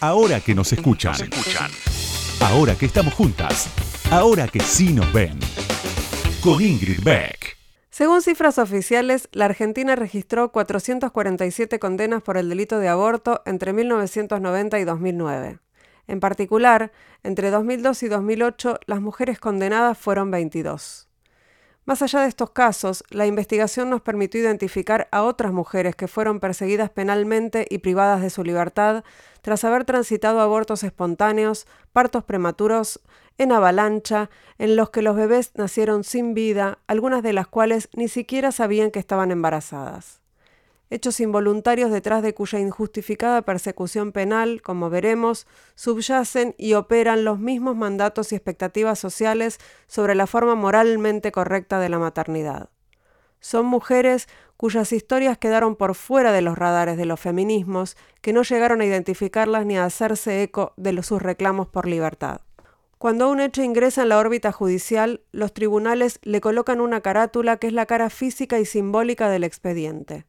Ahora que nos escuchan. escuchan. Ahora que estamos juntas. Ahora que sí nos ven. Con Ingrid Beck. Según cifras oficiales, la Argentina registró 447 condenas por el delito de aborto entre 1990 y 2009. En particular, entre 2002 y 2008, las mujeres condenadas fueron 22. Más allá de estos casos, la investigación nos permitió identificar a otras mujeres que fueron perseguidas penalmente y privadas de su libertad tras haber transitado abortos espontáneos, partos prematuros, en avalancha, en los que los bebés nacieron sin vida, algunas de las cuales ni siquiera sabían que estaban embarazadas. Hechos involuntarios detrás de cuya injustificada persecución penal, como veremos, subyacen y operan los mismos mandatos y expectativas sociales sobre la forma moralmente correcta de la maternidad. Son mujeres cuyas historias quedaron por fuera de los radares de los feminismos, que no llegaron a identificarlas ni a hacerse eco de sus reclamos por libertad. Cuando un hecho ingresa en la órbita judicial, los tribunales le colocan una carátula que es la cara física y simbólica del expediente.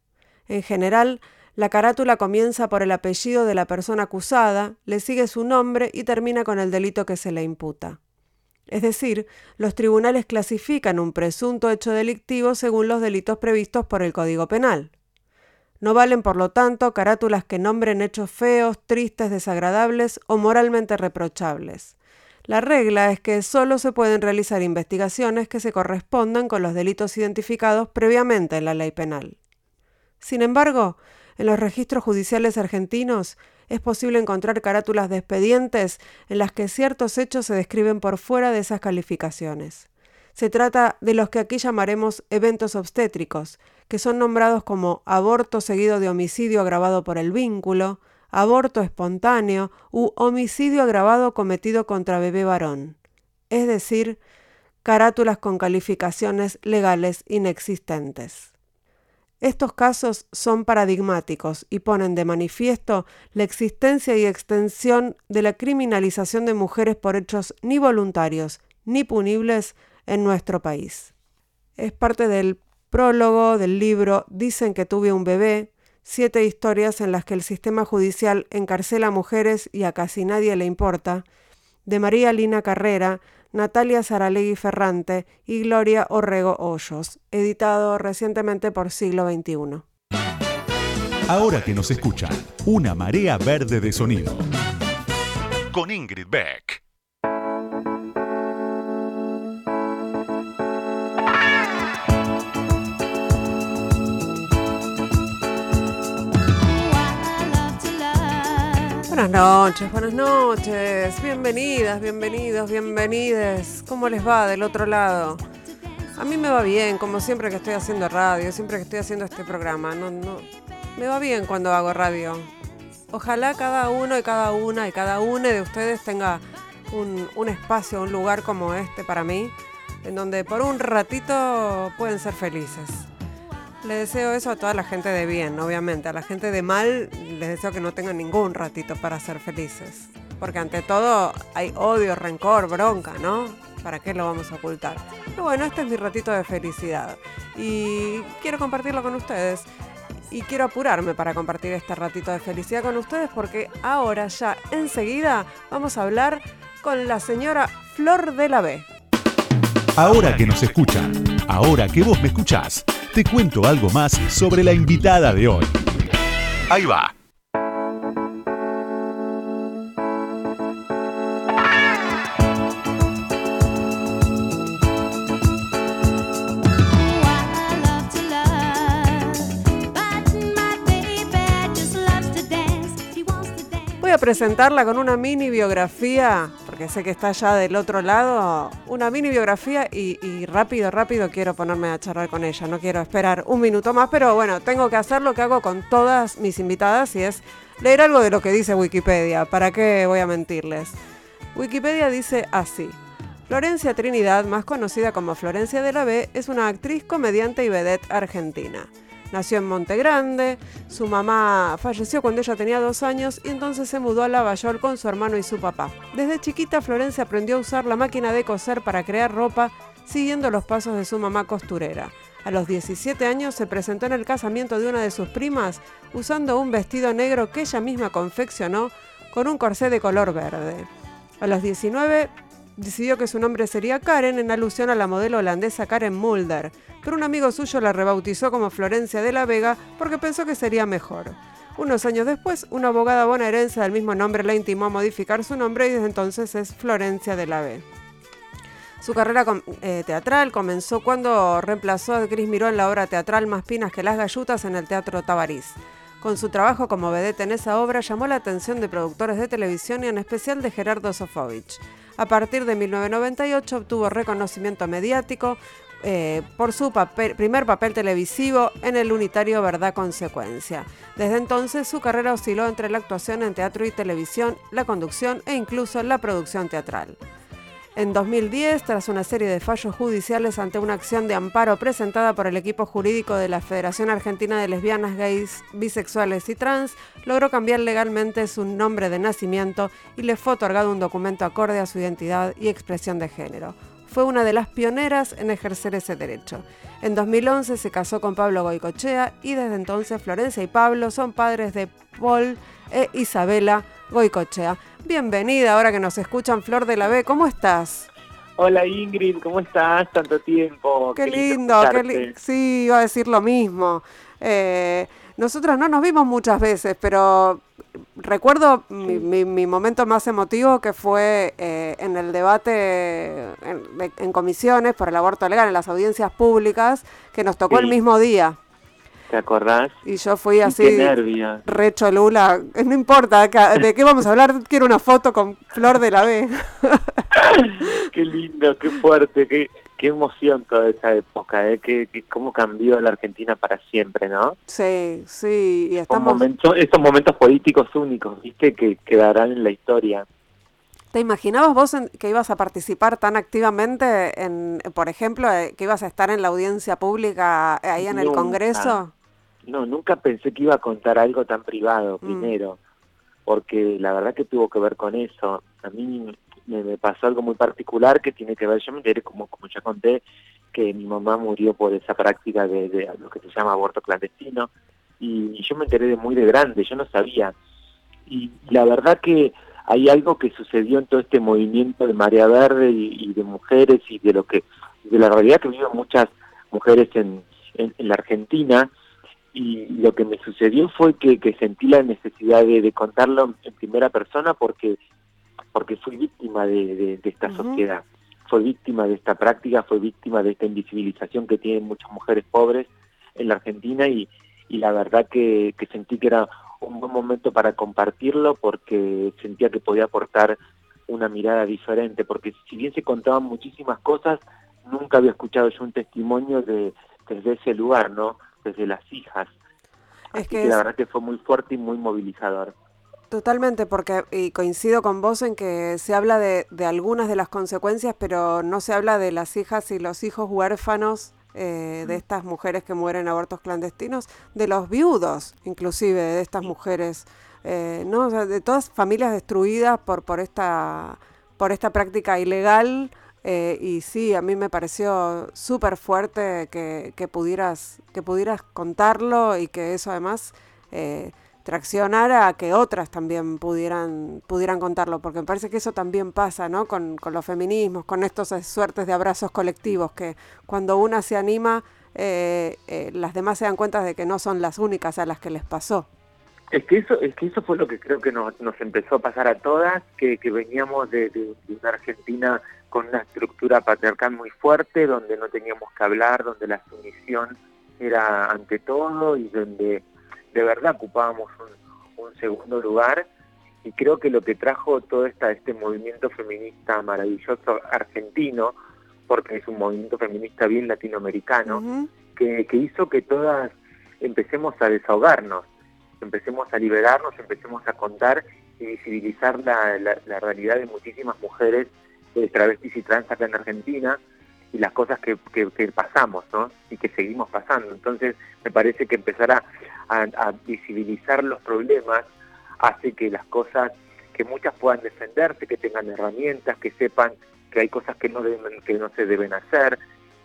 En general, la carátula comienza por el apellido de la persona acusada, le sigue su nombre y termina con el delito que se le imputa. Es decir, los tribunales clasifican un presunto hecho delictivo según los delitos previstos por el Código Penal. No valen, por lo tanto, carátulas que nombren hechos feos, tristes, desagradables o moralmente reprochables. La regla es que solo se pueden realizar investigaciones que se correspondan con los delitos identificados previamente en la ley penal. Sin embargo, en los registros judiciales argentinos es posible encontrar carátulas de expedientes en las que ciertos hechos se describen por fuera de esas calificaciones. Se trata de los que aquí llamaremos eventos obstétricos, que son nombrados como aborto seguido de homicidio agravado por el vínculo, aborto espontáneo u homicidio agravado cometido contra bebé varón, es decir, carátulas con calificaciones legales inexistentes. Estos casos son paradigmáticos y ponen de manifiesto la existencia y extensión de la criminalización de mujeres por hechos ni voluntarios ni punibles en nuestro país. Es parte del prólogo del libro Dicen que tuve un bebé, siete historias en las que el sistema judicial encarcela a mujeres y a casi nadie le importa, de María Lina Carrera, Natalia Saralegui Ferrante y Gloria Orrego Hoyos, editado recientemente por Siglo XXI. Ahora que nos escuchan, una marea verde de sonido. Con Ingrid Beck. Buenas noches, buenas noches. Bienvenidas, bienvenidos, bienvenides. ¿Cómo les va del otro lado? A mí me va bien, como siempre que estoy haciendo radio, siempre que estoy haciendo este programa. No, no, me va bien cuando hago radio. Ojalá cada uno y cada una y cada una de ustedes tenga un, un espacio, un lugar como este para mí, en donde por un ratito pueden ser felices. Le deseo eso a toda la gente de bien, obviamente. A la gente de mal les deseo que no tengan ningún ratito para ser felices. Porque ante todo hay odio, rencor, bronca, ¿no? ¿Para qué lo vamos a ocultar? Pero bueno, este es mi ratito de felicidad. Y quiero compartirlo con ustedes. Y quiero apurarme para compartir este ratito de felicidad con ustedes porque ahora ya enseguida vamos a hablar con la señora Flor de la B. Ahora que nos escuchan, ahora que vos me escuchás, te cuento algo más sobre la invitada de hoy. Ahí va. Presentarla con una mini biografía, porque sé que está ya del otro lado, una mini biografía y, y, rápido, rápido quiero ponerme a charlar con ella. No quiero esperar un minuto más, pero bueno, tengo que hacer lo que hago con todas mis invitadas y es leer algo de lo que dice Wikipedia. ¿Para qué voy a mentirles? Wikipedia dice así. Florencia Trinidad, más conocida como Florencia de la B, es una actriz, comediante y vedette argentina. Nació en Monte Grande, su mamá falleció cuando ella tenía dos años y entonces se mudó a Lavallol con su hermano y su papá. Desde chiquita Florencia aprendió a usar la máquina de coser para crear ropa siguiendo los pasos de su mamá costurera. A los 17 años se presentó en el casamiento de una de sus primas usando un vestido negro que ella misma confeccionó con un corsé de color verde. A los 19 decidió que su nombre sería Karen en alusión a la modelo holandesa Karen Mulder, pero un amigo suyo la rebautizó como Florencia de la Vega porque pensó que sería mejor. Unos años después, una abogada bonaerense del mismo nombre la intimó a modificar su nombre y desde entonces es Florencia de la Vega. Su carrera eh, teatral comenzó cuando reemplazó a Cris Miró en la obra teatral Más Pinas que las Gallutas en el Teatro Tabarís. Con su trabajo como vedette en esa obra llamó la atención de productores de televisión y en especial de Gerardo Sofovich. A partir de 1998 obtuvo reconocimiento mediático eh, por su primer papel televisivo en el unitario Verdad Consecuencia. Desde entonces su carrera osciló entre la actuación en teatro y televisión, la conducción e incluso la producción teatral. En 2010, tras una serie de fallos judiciales ante una acción de amparo presentada por el equipo jurídico de la Federación Argentina de Lesbianas, Gays, Bisexuales y Trans, logró cambiar legalmente su nombre de nacimiento y le fue otorgado un documento acorde a su identidad y expresión de género. Fue una de las pioneras en ejercer ese derecho. En 2011 se casó con Pablo Goicochea y desde entonces Florencia y Pablo son padres de Paul e Isabela Goicochea. Bienvenida ahora que nos escuchan Flor de la B, ¿cómo estás? Hola Ingrid, ¿cómo estás? Tanto tiempo. Qué, lindo, qué sí, iba a decir lo mismo. Eh, nosotros no nos vimos muchas veces, pero recuerdo mi, momento más emotivo que fue eh, en el debate en, comisiones por el aborto legal, en las audiencias públicas, que nos tocó el mismo día. ¿Te acordás? Y yo fui así, re recho Lula, no importa, ¿de qué vamos a hablar? Quiero una foto con Flor de la B. qué lindo, qué fuerte, qué, qué emoción toda esa época, ¿eh? Que, cómo cambió la Argentina para siempre, ¿no? Sí, sí, y estamos... Momentos, estos momentos políticos únicos, ¿viste? Que quedarán en la historia. ¿Te imaginabas vos que ibas a participar tan activamente, en, por ejemplo, eh, que ibas a estar en la audiencia pública ahí en el Congreso? No, nunca pensé que iba a contar algo tan privado mm. primero, porque la verdad que tuvo que ver con eso. A mí me, pasó algo muy particular que tiene que ver, yo me enteré, como, como ya conté, que mi mamá murió por esa práctica de, lo que se llama aborto clandestino, y, yo me enteré de muy de grande, yo no sabía. Y la verdad que hay algo que sucedió en todo este movimiento de Marea Verde y, de mujeres y de lo que de la realidad que viven muchas mujeres en, en la Argentina, y lo que me sucedió fue que, sentí la necesidad de, contarlo en primera persona porque porque fui víctima de, esta sociedad, fue víctima de esta práctica, fue víctima de esta invisibilización que tienen muchas mujeres pobres en la Argentina y, la verdad que, sentí que era un buen momento para compartirlo porque sentía que podía aportar una mirada diferente, porque si bien se contaban muchísimas cosas, nunca había escuchado yo un testimonio de, desde ese lugar, ¿no? Desde las hijas. Es que, la verdad que fue muy fuerte y muy movilizador. Totalmente, porque y coincido con vos en que se habla de, de, algunas de las consecuencias, pero no se habla de las hijas y los hijos huérfanos eh, de estas mujeres que mueren en abortos clandestinos, de los viudos, inclusive, de estas mujeres, eh, ¿no? de todas familias destruidas por, por, esta, por esta práctica ilegal eh, y sí, a mí me pareció súper fuerte que, pudieras, que pudieras contarlo y que eso además eh, traccionara a que otras también pudieran, pudieran contarlo, porque me parece que eso también pasa ¿no? con, con los feminismos, con estos suertes de abrazos colectivos, que cuando una se anima, eh, las demás se dan cuenta de que no son las únicas a las que les pasó. Es que eso, es que eso fue lo que creo que nos, nos empezó a pasar a todas, que, veníamos de una Argentina con una estructura patriarcal muy fuerte, donde no teníamos que hablar, donde la sumisión era ante todo y donde de verdad ocupábamos un, segundo lugar. Y creo que lo que trajo todo esta, este movimiento feminista maravilloso argentino, porque es un movimiento feminista bien latinoamericano, que, hizo que todas empecemos a desahogarnos, empecemos a liberarnos, empecemos a contar y visibilizar la, la realidad de muchísimas mujeres de travestis y trans acá en Argentina y las cosas que, pasamos, ¿no? Y que seguimos pasando. Entonces, me parece que empezar a, a, visibilizar los problemas hace que las cosas, que muchas puedan defenderse, que tengan herramientas, que sepan que hay cosas que no, deben, que no se deben hacer.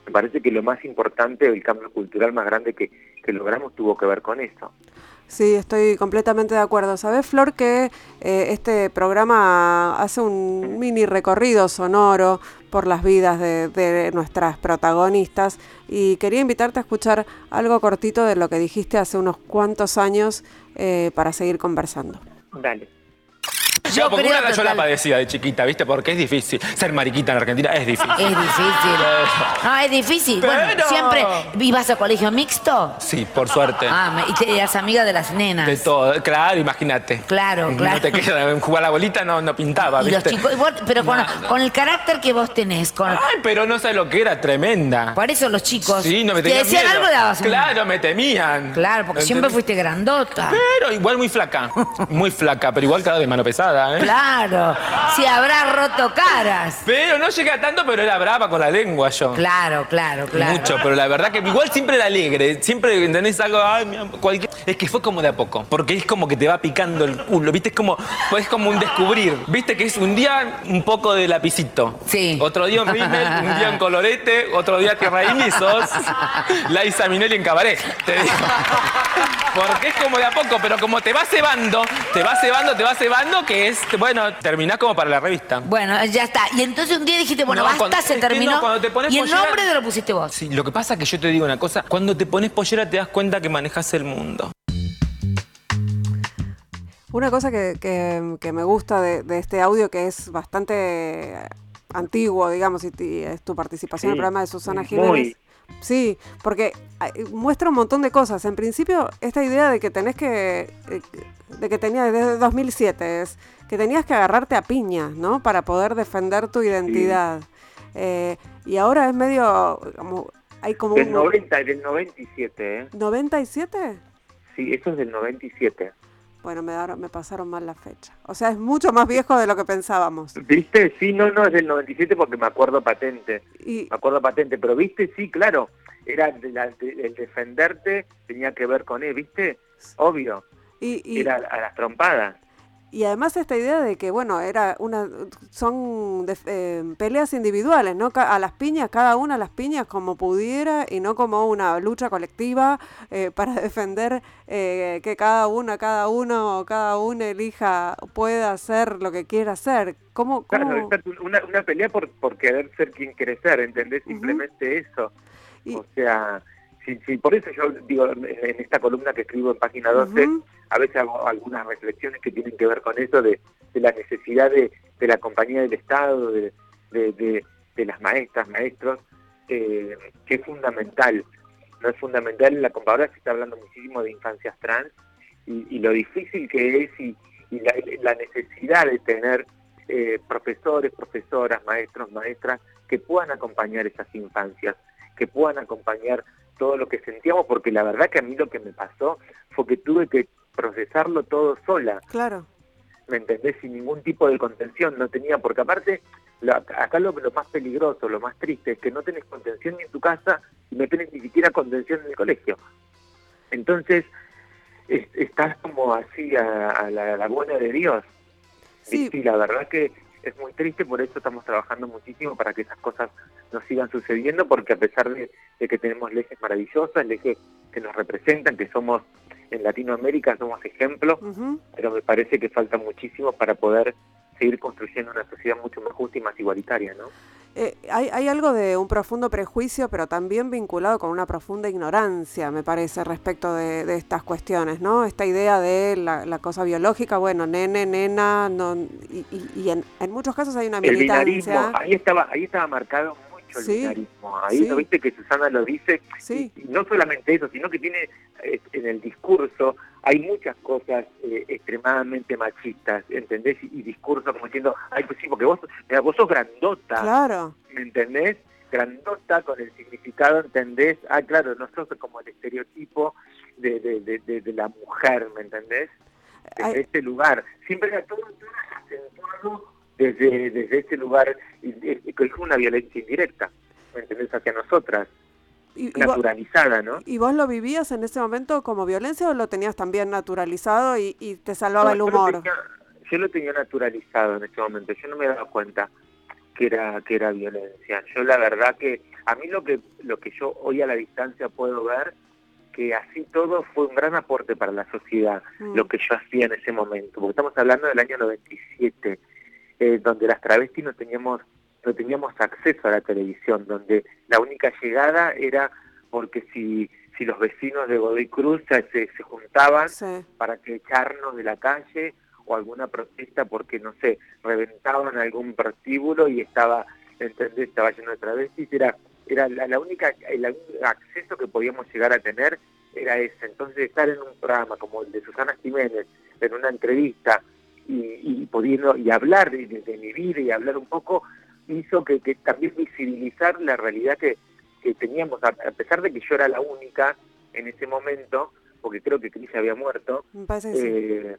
Me parece que lo más importante, el cambio cultural más grande que, que logramos tuvo que ver con eso. Sí, estoy completamente de acuerdo. ¿Sabes, Flor, que eh, este programa hace un mini recorrido sonoro por las vidas de, nuestras protagonistas y quería invitarte a escuchar algo cortito de lo que dijiste hace unos cuantos años eh, para seguir conversando. Dale. Yo, porque una yo la padecía de chiquita, ¿viste? Porque es difícil. Ser mariquita en Argentina es difícil. Es difícil. No, es difícil. Bueno, siempre. ¿Ibas a colegio mixto? Sí, por suerte. Ah, y te eras amiga de las nenas. De todo, claro, imagínate. Claro, claro. No te queda, jugar a la bolita no, no pintaba, Y los chicos, pero con, el carácter que vos tenés. Con... Ay, pero no sabes lo que era, tremenda. Por eso los chicos. Sí, no me tenían Te decían algo, dabas Claro, me temían. Claro, porque siempre fuiste grandota. Pero igual muy flaca. Muy flaca, pero igual cada de mano pesada, ¿eh? Claro. Si habrá roto caras. Pero no llega tanto, pero era brava con la lengua yo. Claro, claro, claro. Mucho, pero la verdad que igual siempre era alegre. Siempre, ¿entendés? Algo, ay, cualquier... Es que fue como de a poco. Porque es como que te va picando el culo, ¿viste? Es como, es como un descubrir. ¿Viste? Que es un día un poco de lapicito. Sí. Otro día un rímel, un día un colorete, otro día tierra y sos Laisa Minelli en cabaret. Te digo. Porque es como de a poco, pero como te va cebando, te va cebando, te va cebando, que es, bueno, terminás como para la revista. Bueno, ya está. Y entonces un día dijiste, bueno, basta, se terminó. y el nombre te lo pusiste vos. Sí, lo que pasa es que yo te digo una cosa, cuando te pones pollera te das cuenta que manejas el mundo. Una cosa que, me gusta de, este audio, que es bastante antiguo, digamos, y, es tu participación en el programa de Susana Jiménez. Sí, porque muestra un montón de cosas. En principio, esta idea de que tenés que, eh, de que tenía desde 2007 es que tenías que agarrarte a piña, ¿no? Para poder defender tu identidad. Eh, y ahora es medio, como, hay como del 90, del 97, ¿eh? ¿97? Sí, eso es del 97. Bueno, me, me pasaron mal la fecha. O sea, es mucho más viejo de lo que pensábamos. ¿Viste? Sí, no, no, es del 97 porque me acuerdo patente. Y... Me acuerdo patente, pero viste, sí, claro, era el defenderte tenía que ver con él, ¿viste? Obvio. Y, Era a las trompadas. Y además esta idea de que, bueno, era una son eh, peleas individuales, ¿no? A las piñas, cada una a las piñas como pudiera y no como una lucha colectiva eh, para defender eh, que cada una, cada uno o cada una elija, pueda hacer lo que quiera hacer. ¿Cómo, Claro, una, una pelea por, por querer ser quien quiere ser, ¿entendés? Simplemente eso. O sea, sí, sí, por eso yo digo, en esta columna que escribo en página 12, a veces hago algunas reflexiones que tienen que ver con eso de, la necesidad de, la compañía del Estado, de, las maestras, maestros, eh, que es fundamental. No es fundamental en la ahora se está hablando muchísimo de infancias trans y, lo difícil que es y, la, necesidad de tener eh, profesores, profesoras, maestros, maestras que puedan acompañar esas infancias, que puedan acompañar todo lo que sentíamos, porque la verdad que a mí lo que me pasó fue que tuve que procesarlo todo sola. Claro. ¿Me entendés? Sin ningún tipo de contención, no tenía, porque aparte, acá lo, más peligroso, lo más triste, es que no tenés contención ni en tu casa y no tenés ni siquiera contención en el colegio. Entonces, estás como así a, la, buena de Dios. Sí. Y, la verdad que es muy triste, por eso estamos trabajando muchísimo para que esas cosas no sigan sucediendo, porque a pesar de, de que tenemos leyes maravillosas, leyes que nos representan, que somos en Latinoamérica somos ejemplo, pero me parece que falta muchísimo para poder seguir construyendo una sociedad mucho más justa y más igualitaria, ¿no? Eh, hay, hay, algo de un profundo prejuicio, pero también vinculado con una profunda ignorancia, me parece, respecto de, estas cuestiones, ¿no? Esta idea de la, cosa biológica, bueno, nene, nena, no, y, en, muchos casos hay una militancia. ahí estaba, ahí estaba marcado el Ahí ¿no viste que Susana lo dice. Y, no solamente eso, sino que tiene eh, en el discurso hay muchas cosas eh, extremadamente machistas, ¿entendés? Y, discurso como diciendo, ay, pues sí, porque vos, vos sos grandota. Claro. ¿Me entendés? Grandota con el significado, ¿entendés? Ah, claro, nosotros como el estereotipo de, de, de, la mujer, ¿me entendés? Desde este lugar. Siempre era todo, todo desde, desde ese lugar, que es una violencia indirecta, ¿me entendés? Hacia nosotras, naturalizada, ¿no? ¿Y vos lo vivías en ese momento como violencia o lo tenías también naturalizado y, te salvaba el humor? Yo lo, tenía, naturalizado en ese momento, yo no me daba cuenta que era que era violencia. Yo la verdad que a mí lo que lo que yo hoy a la distancia puedo ver que así todo fue un gran aporte para la sociedad, Mm. lo que yo hacía en ese momento, porque estamos hablando del año 97, eh, donde las travestis no teníamos, no teníamos acceso a la televisión, donde la única llegada era porque si, si los vecinos de Godoy Cruz se, juntaban Sí. para que echarnos de la calle o alguna protesta porque, no sé, reventaban algún prostíbulo y estaba, ¿entendés? Estaba lleno de travestis, era, era la, la única, el único acceso que podíamos llegar a tener era ese. Entonces estar en un programa como el de Susana Jiménez, en una entrevista y, y pudiendo y hablar de- de mi vida y hablar un poco, hizo que, que también visibilizar la realidad que, que teníamos, a, a pesar de que yo era la única en ese momento, porque creo que Cris había muerto, Me parece que sí. eh,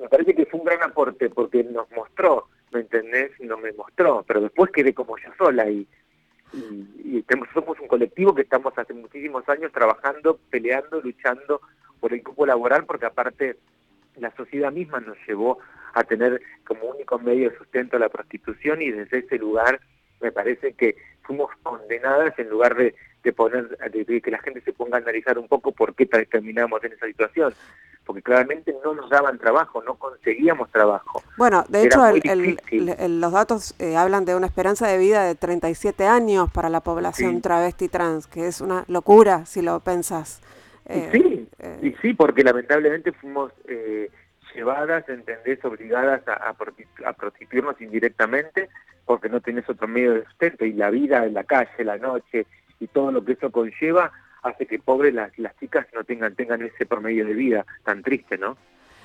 me parece que fue un gran aporte porque nos mostró, ¿me entendés? No me mostró, pero después quedé como yo sola y, y, y tenemos- somos un colectivo que estamos hace muchísimos años trabajando, peleando, luchando por el cupo laboral porque aparte la sociedad misma nos llevó a tener como único medio de sustento la prostitución y desde ese lugar me parece que fuimos condenadas en lugar de, de poner de, que la gente se ponga a analizar un poco por qué terminamos en esa situación porque claramente no nos daban trabajo, no conseguíamos trabajo. Bueno, de Era hecho, el- los datos eh, hablan de una esperanza de vida de 37 años para la población Sí. travesti trans, que es una locura si lo pensás. Y Eh, sí, eh, y sí, porque lamentablemente fuimos eh, llevadas, ¿entendés? Obligadas a, a, prosti- a prostituirnos indirectamente porque no tenés otro medio de sustento y la vida en la calle, la noche y todo lo que eso conlleva hace que pobres las, las chicas no tengan tengan ese promedio de vida tan triste, ¿no?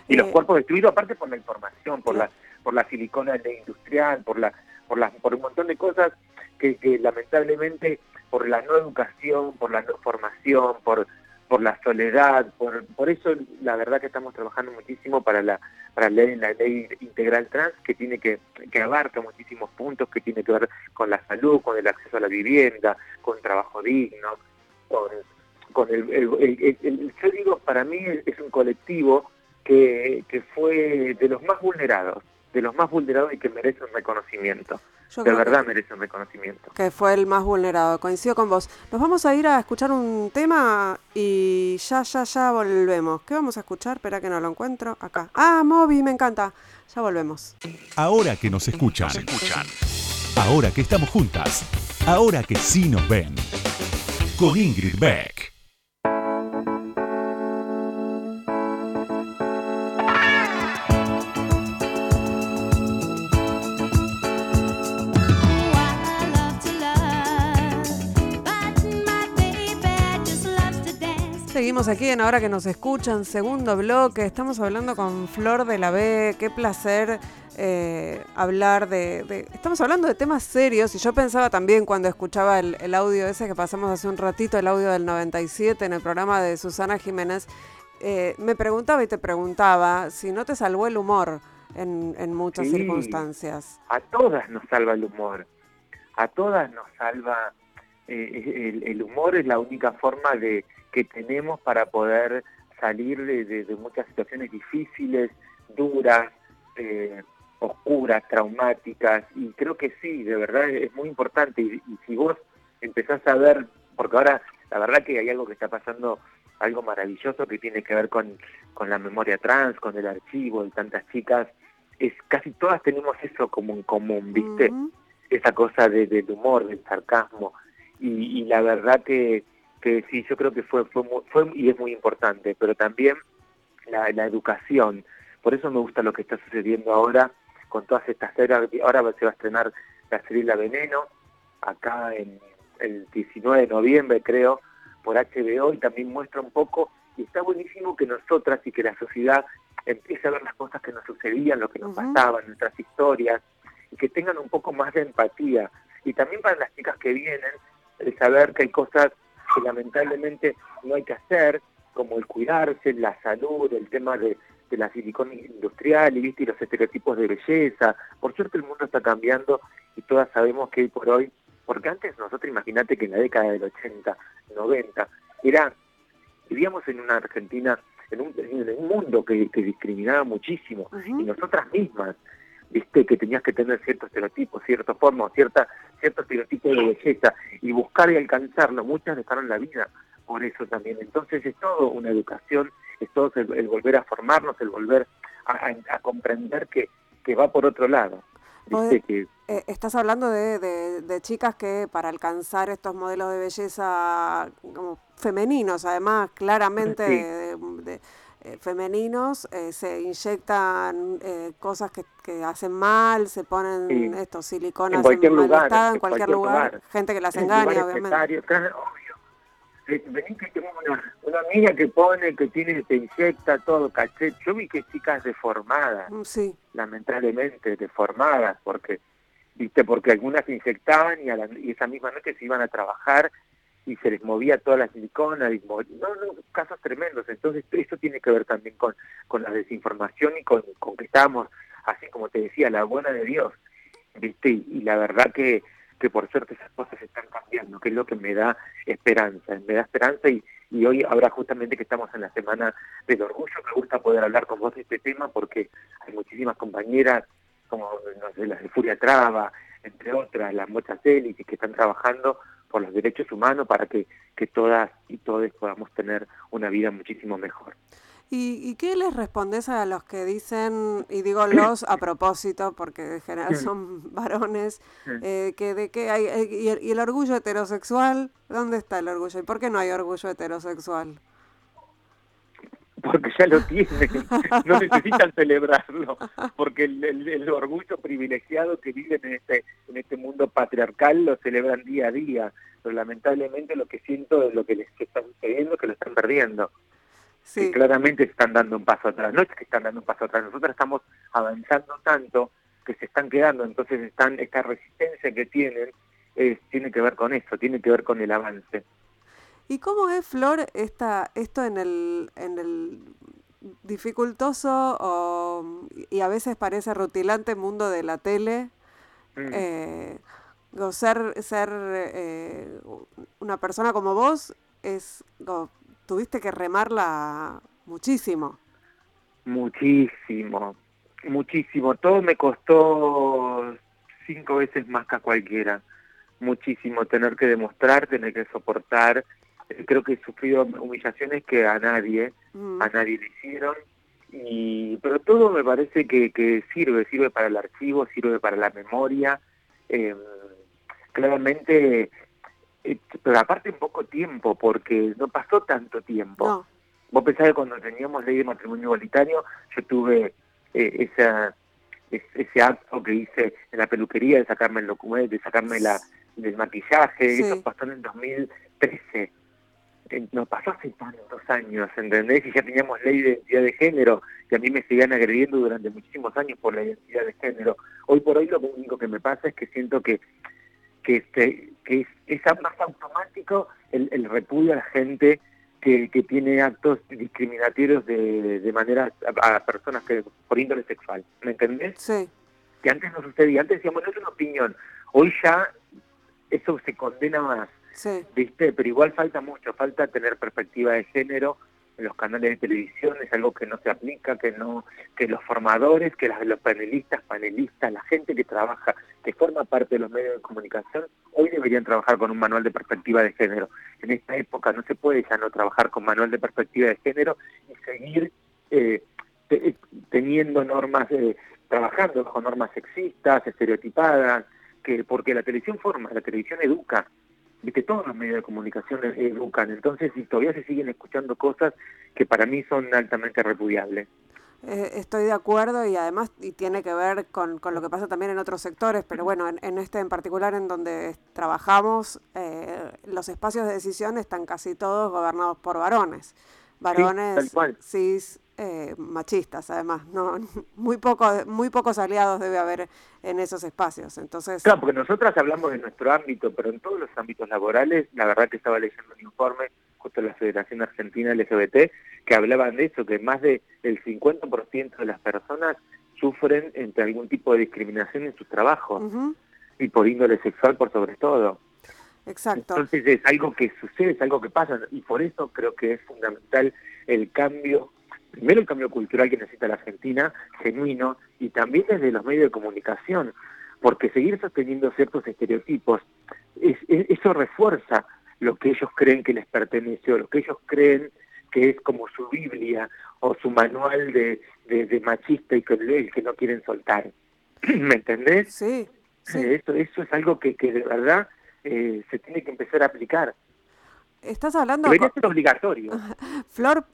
Y los Eh, cuerpos destruidos aparte por la información, por la por la silicona de industrial, por la por la, por un montón de cosas que, que lamentablemente por la no educación, por la no formación, por por la soledad, por, por eso la verdad que estamos trabajando muchísimo para la para la ley, la ley integral trans que tiene que, que abarca muchísimos puntos que tiene que ver con la salud, con el acceso a la vivienda, con trabajo digno, con, con el, el- el- el- yo digo para mí es un colectivo que, que fue de los más vulnerados, de los más vulnerados y que merece un reconocimiento, yo de que- verdad merece un reconocimiento. que fue el más vulnerado. Coincido con vos. Nos vamos a ir a escuchar un tema y ya, ya, ya volvemos. ¿Qué vamos a escuchar? Espera que no lo encuentro. Acá. Ah, Moby, me encanta. Ya volvemos. Ahora que nos escuchan. Nos escuchan. Ahora que estamos juntas. Ahora que sí nos ven. Con Ingrid Beck. Seguimos aquí en Ahora que nos escuchan, segundo bloque. Estamos hablando con Flor de la B. Qué placer eh, hablar de, de- Estamos hablando de temas serios y yo pensaba también cuando escuchaba el, el audio ese que pasamos hace un ratito, el audio del 97 en el programa de Susana Jiménez, eh, me preguntaba y te preguntaba si no te salvó el humor en, en muchas Sí. circunstancias. a todas nos salva el humor, a todas nos salva, eh, el, el humor es la única forma de que tenemos para poder salir de, de- de muchas situaciones difíciles, duras, eh, oscuras, traumáticas, y creo que sí, de verdad es muy importante, y, y si vos empezás a ver, porque ahora la verdad que hay algo que está pasando, algo maravilloso que tiene que ver con, con la memoria trans, con el archivo de tantas chicas, es casi todas tenemos eso como en común, ¿viste? Esa cosa de, del humor, del sarcasmo. Y, y la verdad que, que sí, yo creo que fue, fue, fue y es muy importante, pero también la, la educación. Por eso me gusta lo que está sucediendo ahora con todas estas series. Ahora se va a estrenar la serie La Veneno, acá en el 19 de noviembre, creo, por HBO, y también muestra un poco, y está buenísimo que nosotras y que la sociedad empiece a ver las cosas que nos sucedían, lo que nos Ujú. pasaban, nuestras historias, y que tengan un poco más de empatía. Y también para las chicas que vienen, el saber que hay cosas que lamentablemente no hay que hacer, como el cuidarse, la salud, el tema de, de la silicona industrial y, ¿viste? y los estereotipos de belleza. Por suerte el mundo está cambiando y todas sabemos que hoy por hoy, porque antes nosotros imagínate que en la década del 80, 90, era, vivíamos en una Argentina, en un, en un mundo que, que discriminaba muchísimo y nosotras mismas, viste que tenías que tener ciertos estereotipos, ciertas formas, cierta, ciertos estereotipos de belleza y buscar y alcanzarlo. Muchas dejaron la vida por eso también. Entonces es todo una educación, es todo el, volver a formarnos, el volver a, comprender que, que va por otro lado. Eh, estás hablando de, de, chicas que para alcanzar estos modelos de belleza como femeninos, además claramente de, eh, femeninos, eh, se inyectan cosas que, que, hacen mal, se ponen estos siliconas en cualquier, lugar, en, cualquier, lugar, gente que las engaña, obviamente. Vení que tengo una, una amiga que pone, que tiene, te inyecta todo, caché. Yo vi que chicas deformadas, mm, sí. lamentablemente deformadas, porque, viste, porque algunas se inyectaban y, a la, y esa misma noche se iban a trabajar y se les movía toda la silicona, y no, no, casos tremendos. Entonces, esto tiene que ver también con, con la desinformación y con, con que estamos, así como te decía, la buena de Dios, viste, y la verdad que que por suerte esas cosas están cambiando, que es lo que me da esperanza, me da esperanza y, y hoy ahora justamente que estamos en la semana del orgullo, me gusta poder hablar con vos de este tema porque hay muchísimas compañeras como no sé, las de Furia Traba, entre otras, las muchas élites que están trabajando por los derechos humanos para que, que todas y todos podamos tener una vida muchísimo mejor. ¿Y, qué les respondes a los que dicen, y digo los a propósito, porque en general son varones, eh, que de que hay, eh, y, el, orgullo heterosexual, ¿dónde está el orgullo? ¿Y por qué no hay orgullo heterosexual? Porque ya lo tienen, no necesitan celebrarlo, porque el, orgullo privilegiado que viven en este, en este mundo patriarcal lo celebran día a día, pero lamentablemente lo que siento es lo que les está sucediendo, que lo están perdiendo sí. claramente están dando un paso atrás. No es que están dando un paso atrás, nosotros estamos avanzando tanto que se están quedando, entonces están esta resistencia que tienen tiene que ver con eso, tiene que ver con el avance. ¿Y cómo es, Flor, esta, esto en el, en el dificultoso o, y a veces parece rutilante mundo de la tele? Mm. Eh, ser, ser eh, una persona como vos es tuviste que remarla muchísimo. Muchísimo, muchísimo. Todo me costó cinco veces más que a cualquiera. Muchísimo tener que demostrar, tener que soportar. Creo que he sufrido humillaciones que a nadie, mm. a nadie le hicieron. Y, pero todo me parece que, que sirve, sirve para el archivo, sirve para la memoria. Eh, claramente eh, pero aparte en poco tiempo, porque no pasó tanto tiempo. Vos pensás que cuando teníamos ley de matrimonio igualitario, yo tuve eh, esa, ese acto que hice en la peluquería de sacarme el documento, de sacarme la, del maquillaje, eso pasó en el 2013. No pasó hace tantos años, ¿entendés? Y ya teníamos ley de identidad de género, que a mí me seguían agrediendo durante muchísimos años por la identidad de género. Hoy por hoy lo único que me pasa es que siento que que, este, que es, más automático el, el, repudio a la gente que, que tiene actos discriminatorios de, de manera a, personas que por índole sexual. ¿Me entendés? Sí. Que antes no sucedía, antes decíamos, no es una opinión. Hoy ya eso se condena más. ¿Viste? Pero igual falta mucho, falta tener perspectiva de género, en los canales de televisión es algo que no se aplica, que no, que los formadores, que los panelistas, panelistas, la gente que trabaja, que forma parte de los medios de comunicación, hoy deberían trabajar con un manual de perspectiva de género. En esta época no se puede ya no trabajar con manual de perspectiva de género y seguir eh, teniendo normas, eh, trabajando con normas sexistas, estereotipadas, que porque la televisión forma, la televisión educa, que todos los medios de comunicación educan, entonces y todavía se siguen escuchando cosas que para mí son altamente repudiables. Eh, estoy de acuerdo y además y tiene que ver con, con, lo que pasa también en otros sectores, pero bueno, en, este en particular en donde trabajamos, eh, los espacios de decisión están casi todos gobernados por varones. Varones cis, eh, machistas, además. no muy, poco, muy pocos aliados debe haber en esos espacios. Entonces... Claro, porque nosotras hablamos de nuestro ámbito, pero en todos los ámbitos laborales, la verdad que estaba leyendo un informe justo de la Federación Argentina LGBT, que hablaban de eso, que más del 50% de las personas sufren entre algún tipo de discriminación en sus trabajos, y por índole sexual por sobre todo. Exacto. Entonces es algo que sucede, es algo que pasa, y por eso creo que es fundamental el cambio primero el cambio cultural que necesita la Argentina, genuino, y también desde los medios de comunicación, porque seguir sosteniendo ciertos estereotipos, eso refuerza lo que ellos creen que les pertenece o lo que ellos creen que es como su Biblia o su manual de, de, machista y que, el que no quieren soltar. ¿Me entendés? Sí. Eso, eso es algo que, que de verdad eh, se tiene que empezar a aplicar. Estás hablando... Debería ser obligatorio. Flor,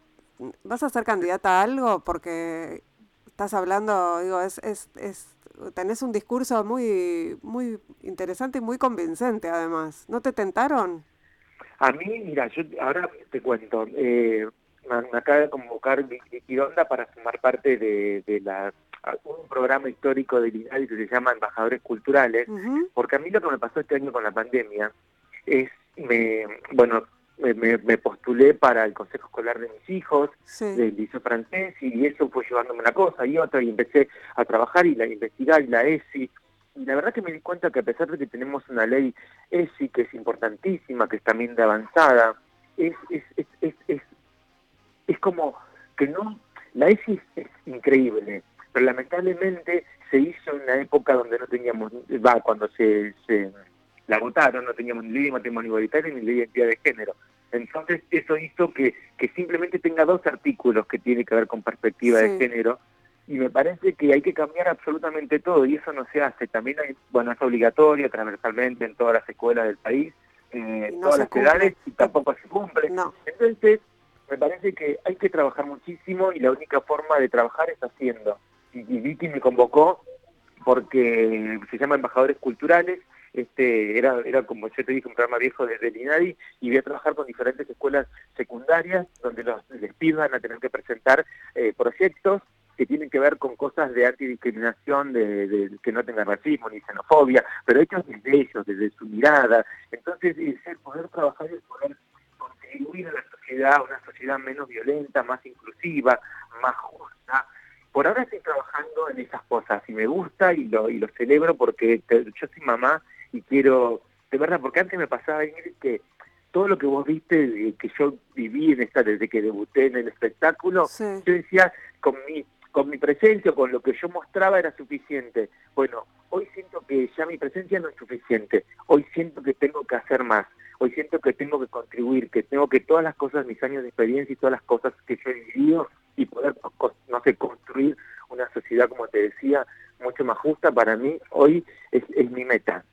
¿vas a ser candidata a algo? Porque estás hablando, digo, es, es, es, tenés un discurso muy, muy interesante y muy convincente además. ¿No te tentaron? A mí, mira, yo ahora te cuento, eh, me, acaba de convocar Vicky para formar parte de, de la un programa histórico de INADI que se llama Embajadores Culturales, porque a mí lo que me pasó este año con la pandemia es, me, bueno, me, postulé para el consejo escolar de mis hijos, del liceo francés, y eso fue llevándome una cosa y otra, y empecé a trabajar y la investigar y la ESI, y la verdad que me di cuenta que a pesar de que tenemos una ley ESI que es importantísima, que es también de avanzada, es, es, es, es, es, como que no, la ESI es, increíble, pero lamentablemente se hizo en una época donde no teníamos, va, cuando se, se la votaron, no teníamos ni ley de matrimonio igualitario ni ley de identidad de género. Entonces eso hizo que, que simplemente tenga dos artículos que tienen que ver con perspectiva de género y me parece que hay que cambiar absolutamente todo y eso no se hace. También hay, bueno, es obligatorio transversalmente en todas las escuelas del país, eh, en todas las edades y tampoco se cumple. Entonces, me parece que hay que trabajar muchísimo y la única forma de trabajar es haciendo. Y, Vicky me convocó porque se llama Embajadores Culturales, este era era como yo te dije un programa viejo desde el INADI y voy a trabajar con diferentes escuelas secundarias donde los les pidan a tener que presentar eh, proyectos que tienen que ver con cosas de antidiscriminación, de, de, que no tengan racismo ni xenofobia, pero hechos desde ellos, desde su mirada. Entonces, el poder trabajar y poder contribuir a la sociedad, una sociedad menos violenta, más inclusiva, más justa. Por ahora estoy trabajando en esas cosas y me gusta y lo, y lo celebro porque yo soy mamá y quiero, de verdad, porque antes me pasaba, Ingrid, que todo lo que vos viste, que yo viví en esta, desde que debuté en el espectáculo, yo decía, con mi con mi presencia, con lo que yo mostraba era suficiente. Bueno, hoy siento que ya mi presencia no es suficiente. Hoy siento que tengo que hacer más. Hoy siento que tengo que contribuir, que tengo que todas las cosas, mis años de experiencia y todas las cosas que yo he vivido y poder, no sé, construir una sociedad, como te decía, mucho más justa, para mí hoy es, es mi meta.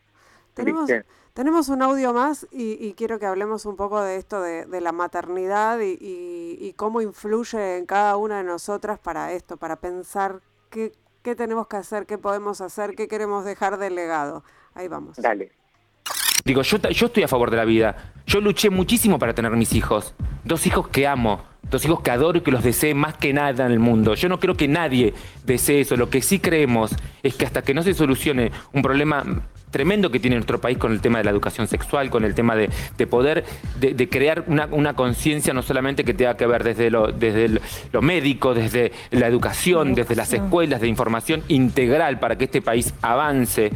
Tenemos, tenemos un audio más y, quiero que hablemos un poco de esto de, la maternidad y, cómo influye en cada una de nosotras para esto, para pensar qué, qué tenemos que hacer, qué podemos hacer, qué queremos dejar de legado. Ahí vamos. Dale. Digo, yo, yo estoy a favor de la vida. Yo luché muchísimo para tener mis hijos. Dos hijos que amo, dos hijos que adoro y que los desee más que nada en el mundo. Yo no creo que nadie desee eso. Lo que sí creemos es que hasta que no se solucione un problema tremendo que tiene nuestro país con el tema de la educación sexual, con el tema de, poder, de, crear una, conciencia no solamente que tenga que ver desde lo, desde lo médico, desde la educación, desde las escuelas, de información integral para que este país avance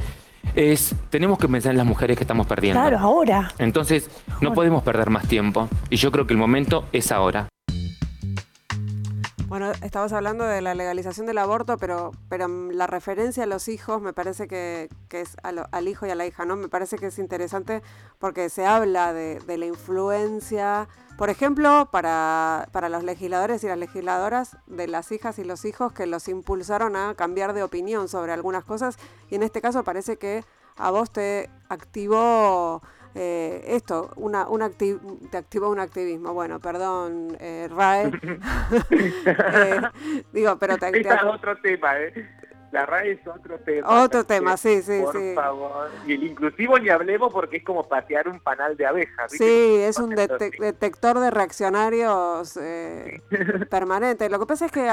es tenemos que pensar en las mujeres que estamos perdiendo. Claro, ahora. Entonces, no podemos perder más tiempo. Y yo creo que el momento es ahora. Bueno, estabas hablando de la legalización del aborto, pero, pero la referencia a los hijos me parece que, es al hijo y a la hija, ¿no? Me parece que es interesante porque se habla de, la influencia, por ejemplo, para, para los legisladores y las legisladoras de las hijas y los hijos que los impulsaron a cambiar de opinión sobre algunas cosas y en este caso parece que a vos te activó eh, esto, una, una te activó un activismo. Bueno, perdón, eh, RAE. Eh, digo, pero te, te... es otro tema, ¿eh? La RAE es otro tema. Otro tema, sí, sí, por sí. Por favor. Y el inclusivo ni hablemos porque es como patear un panal de abejas. Sí, es un detector de reaccionarios eh, permanente. Lo que pasa es que,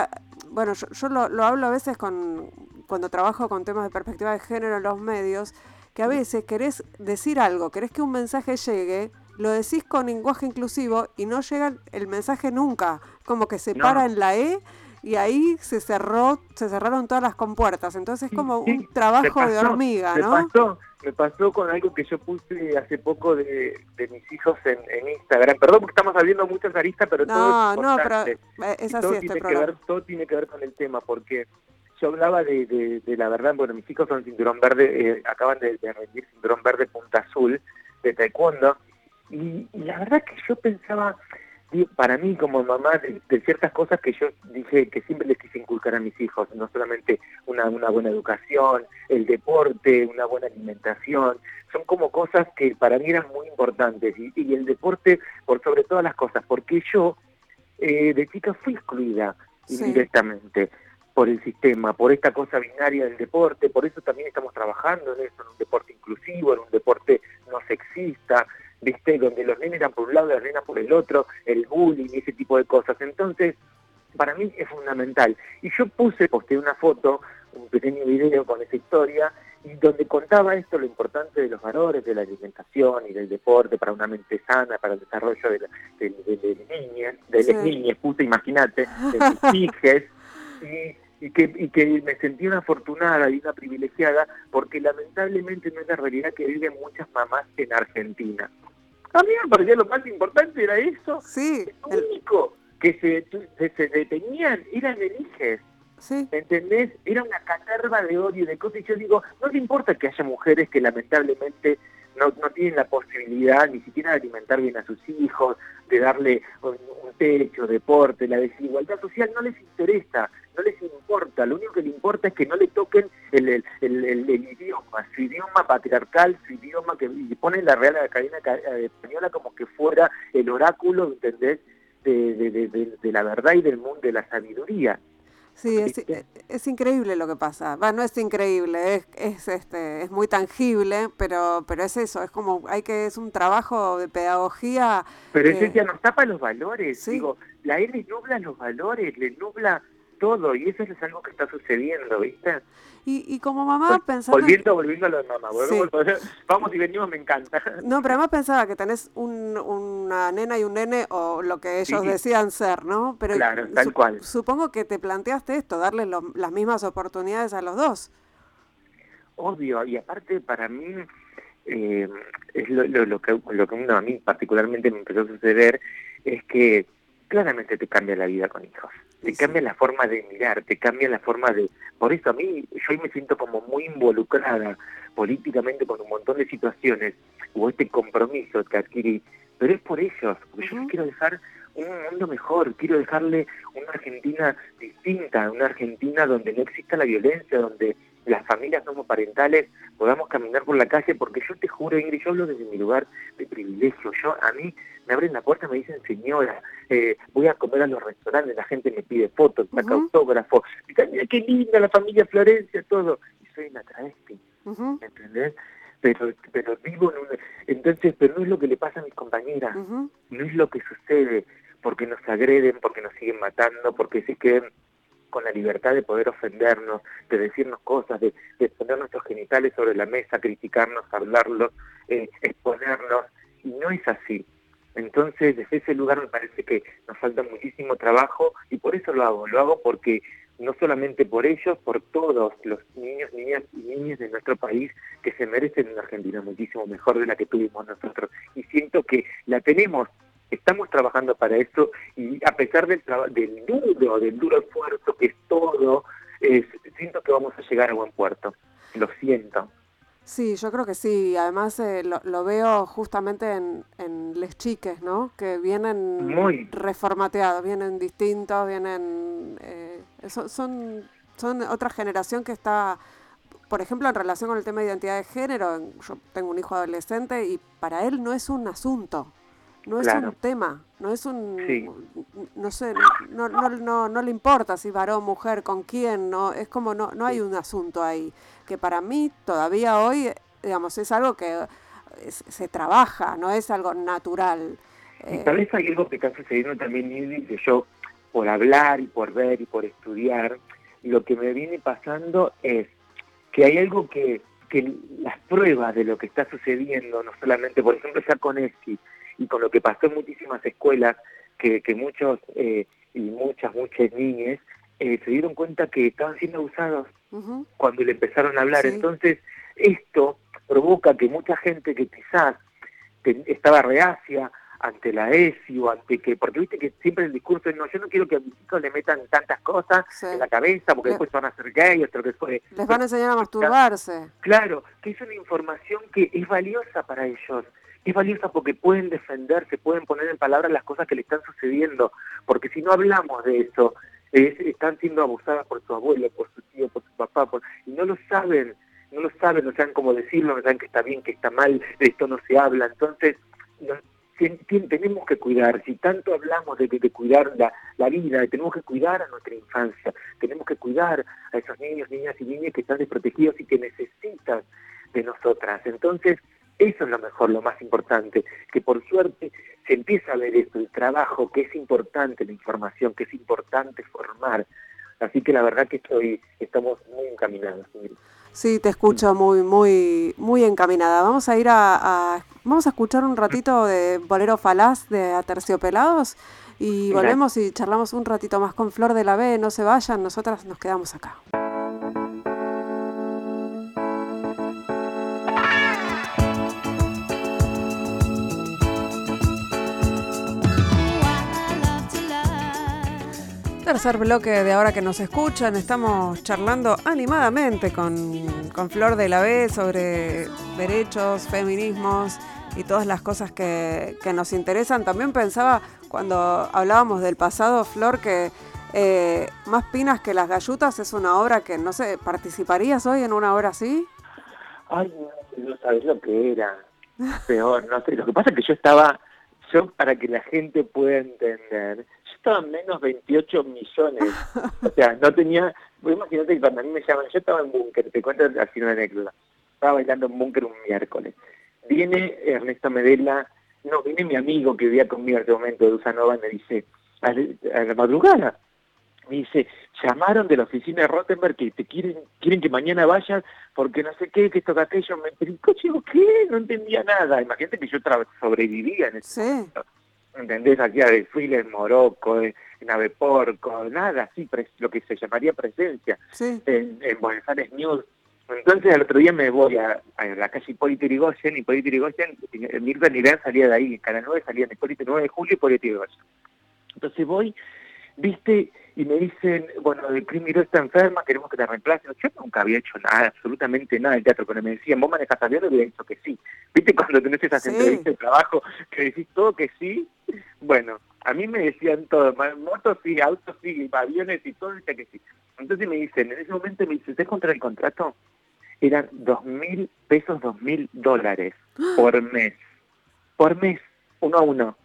bueno, yo, yo lo, lo hablo a veces con cuando trabajo con temas de perspectiva de género en los medios que a veces querés decir algo, querés que un mensaje llegue, lo decís con lenguaje inclusivo y no llega el mensaje nunca, como que se para en la E y ahí se cerró, se cerraron todas las compuertas, entonces es como un trabajo de hormiga, ¿no? Me pasó, me pasó con algo que yo puse hace poco de, mis hijos en, Instagram, perdón porque estamos abriendo muchas aristas, pero todo es No, pero es así todo tiene que ver, Todo tiene que ver con el tema, porque yo hablaba de, de, la verdad, bueno, mis hijos son cinturón verde, eh, acaban de, rendir cinturón verde punta azul de taekwondo, Y, la verdad que yo pensaba, para mí como mamá, de, ciertas cosas que yo dije que siempre les quise inculcar a mis hijos, no solamente una, una buena educación, el deporte, una buena alimentación, son como cosas que para mí eran muy importantes. Y, y el deporte por sobre todas las cosas, porque yo eh, de chica fui excluida indirectamente por el sistema, por esta cosa binaria del deporte, por eso también estamos trabajando en eso, en un deporte inclusivo, en un deporte no sexista, ¿viste? Donde los nenes eran por un lado y las nenas por el otro, el bullying y ese tipo de cosas. Entonces, para mí es fundamental. Y yo puse, posté una foto, un pequeño video con esa historia, y donde contaba esto, lo importante de los valores, de la alimentación y del deporte para una mente sana, para el desarrollo de, de, niñas, de las niñas, puta, imagínate, de mis hijas, y y que, y que me sentí una afortunada y una privilegiada porque lamentablemente no es la realidad que viven muchas mamás en Argentina. A mí me parecía lo más importante era eso. Sí. Lo único que se, se, detenían eran eliges. Sí. ¿Entendés? Era una catarba de odio y de cosas. Y yo digo, no le importa que haya mujeres que lamentablemente no, no tienen la posibilidad ni siquiera de alimentar bien a sus hijos, de darle un, techo, deporte, la desigualdad social, no les interesa, no les importa, lo único que les importa es que no le toquen el, el, idioma, su idioma patriarcal, su idioma que y ponen la Real Academia eh, Española como que fuera el oráculo, ¿entendés?, de, de, de, de la verdad y del mundo, de la sabiduría. Sí, es, es, increíble lo que pasa. Va, no es increíble, es, es, este, es muy tangible, pero, pero es eso, es como, hay que, es un trabajo de pedagogía. Pero es que nos tapa los valores, digo, la L nubla los valores, le nubla todo, y eso es algo que está sucediendo, ¿viste? Y, y como mamá pensaba... Volviendo, volviendo a lo de mamá, vamos y venimos, me encanta. No, pero además pensaba que tenés un, una nena y un nene, o lo que ellos decían ser, ¿no? Pero claro, tal cual. Supongo que te planteaste esto, darles las mismas oportunidades a los dos. Obvio, y aparte para mí... Eh, es lo, lo, que, lo que a mí particularmente me empezó a suceder es que claramente te cambia la vida con hijos te cambia la forma de mirar, te cambia la forma de... Por eso a mí, yo me siento como muy involucrada políticamente con un montón de situaciones, o este compromiso que adquirí, pero es por ellos, porque yo quiero dejar un mundo mejor, quiero dejarle una Argentina distinta, una Argentina donde no exista la violencia, donde las familias homoparentales podamos caminar por la calle, porque yo te juro, Ingrid, yo hablo desde mi lugar de privilegio. Yo, a mí me abren la puerta, me dicen, señora, eh, voy a comer a los restaurantes, la gente me pide fotos, saca autógrafo, mira qué linda la familia Florencia, todo. Y soy una travesti, ¿entendés? Pero, pero vivo en un... Entonces, pero no es lo que le pasa a mis compañeras, no es lo que sucede, porque nos agreden, porque nos siguen matando, porque se queden con la libertad de poder ofendernos, de decirnos cosas, de, poner nuestros genitales sobre la mesa, criticarnos, hablarlos, eh, exponernos, y no es así. Entonces, desde ese lugar me parece que nos falta muchísimo trabajo y por eso lo hago. Lo hago porque no solamente por ellos, por todos los niños, niñas y niñas de nuestro país que se merecen una Argentina muchísimo mejor de la que tuvimos nosotros. Y siento que la tenemos Estamos trabajando para eso y a pesar del, del duro, del duro esfuerzo que es todo, siento que vamos a llegar a buen puerto. Lo siento. Sí, yo creo que sí. Además eh, lo, veo justamente en, en les chiques, ¿no? Que vienen Muy. reformateados, vienen distintos, vienen... Eh, son, son, son otra generación que está por ejemplo, en relación con el tema de identidad de género, yo tengo un hijo adolescente y para él no es un asunto. No es un tema, no es un, no sé, no, no, no, no, le importa si varón, mujer, con quién, no, es como no, no hay un asunto ahí, que para mí todavía hoy, digamos, es algo que se trabaja, no es algo natural. Y tal vez hay algo que está sucediendo también, que yo, por hablar y por ver y por estudiar, lo que me viene pasando es que hay algo que, que las pruebas de lo que está sucediendo, no solamente, por ejemplo, ya con ESI, y con lo que pasó en muchísimas escuelas, que, que muchos eh, y muchas, muchas niñas eh, se dieron cuenta que estaban siendo abusados cuando le empezaron a hablar. Entonces, esto provoca que mucha gente que quizás estaba reacia ante la ESI o ante que, porque viste que siempre el discurso es, no, yo no quiero que a mis hijos le metan tantas cosas en la cabeza porque después van a ser gays, o que fue. Les van a enseñar a masturbarse. Claro, que es una información que es valiosa para ellos es valiosa porque pueden defenderse, pueden poner en palabras las cosas que le están sucediendo, porque si no hablamos de eso, están siendo abusadas por su abuelo, por su tío, por su papá, y no lo saben, no lo saben, no saben cómo decirlo, no saben que está bien, que está mal, de esto no se habla, entonces tenemos que cuidar, si tanto hablamos de, de cuidar la, la, vida, tenemos que cuidar a nuestra infancia, tenemos que cuidar a esos niños, niñas y niñas que están desprotegidos y que necesitan de nosotras. Entonces, eso es lo mejor, lo más importante, que por suerte se empieza a ver esto, el trabajo, que es importante la información, que es importante formar. Así que la verdad que estoy, estamos muy encaminados. Sí, te escucho muy, muy, muy encaminada. Vamos a ir a, vamos a escuchar un ratito de Bolero Falaz de Aterciopelados y volvemos y charlamos un ratito más con Flor de la B. No se vayan, nosotras nos quedamos acá. Tercer bloque de ahora que nos escuchan, estamos charlando animadamente con, con Flor de la B sobre derechos, feminismos y todas las cosas que, que, nos interesan. También pensaba cuando hablábamos del pasado, Flor, que eh, Más Pinas que las Gallutas es una obra que, no sé, ¿participarías hoy en una obra así? Ay, no, sabes lo que era. Peor, no sé. Lo que pasa es que yo estaba, yo para que la gente pueda entender, estaba en menos 28 millones. O sea, no tenía... imagínate que cuando a mí me llaman, yo estaba en búnker, te cuento así una anécdota. Estaba bailando en búnker un miércoles. Viene Ernesto Medela, no, viene mi amigo que vivía conmigo en ese momento de Usanova me dice, a la madrugada, me dice, llamaron de la oficina de Rottenberg que te quieren quieren que mañana vayas porque no sé qué, que esto, que aquello. Me digo, ¿qué? No entendía nada. Imagínate que yo sobrevivía en ese momento. ¿Entendés? Hacía desfiles en Morocco, en, Ave Porco, nada así, lo que se llamaría presencia en, Buenos Aires News. Entonces al otro día me voy a, la calle Hipólito Yrigoyen, Hipólito Yrigoyen, Mirta Nirán salía de ahí, en Canal 9 salía de Hipólito 9 de julio y Hipólito Yrigoyen. Entonces voy, viste, y me dicen, bueno, el Cris Miró está enferma, queremos que te reemplace. Yo nunca había hecho nada, absolutamente nada del teatro, pero me decían, vos manejas avión, y hubiera dicho que sí. ¿Viste cuando tenés esas entrevistas de trabajo que decís todo que sí? Bueno, a mí me decían todo, motos sí, autos sí, aviones y todo, dice que sí. Entonces me dicen, en ese momento me dicen, ¿usted contra el contrato? Eran dos mil pesos, dos mil dólares por mes. Por mes, uno a uno.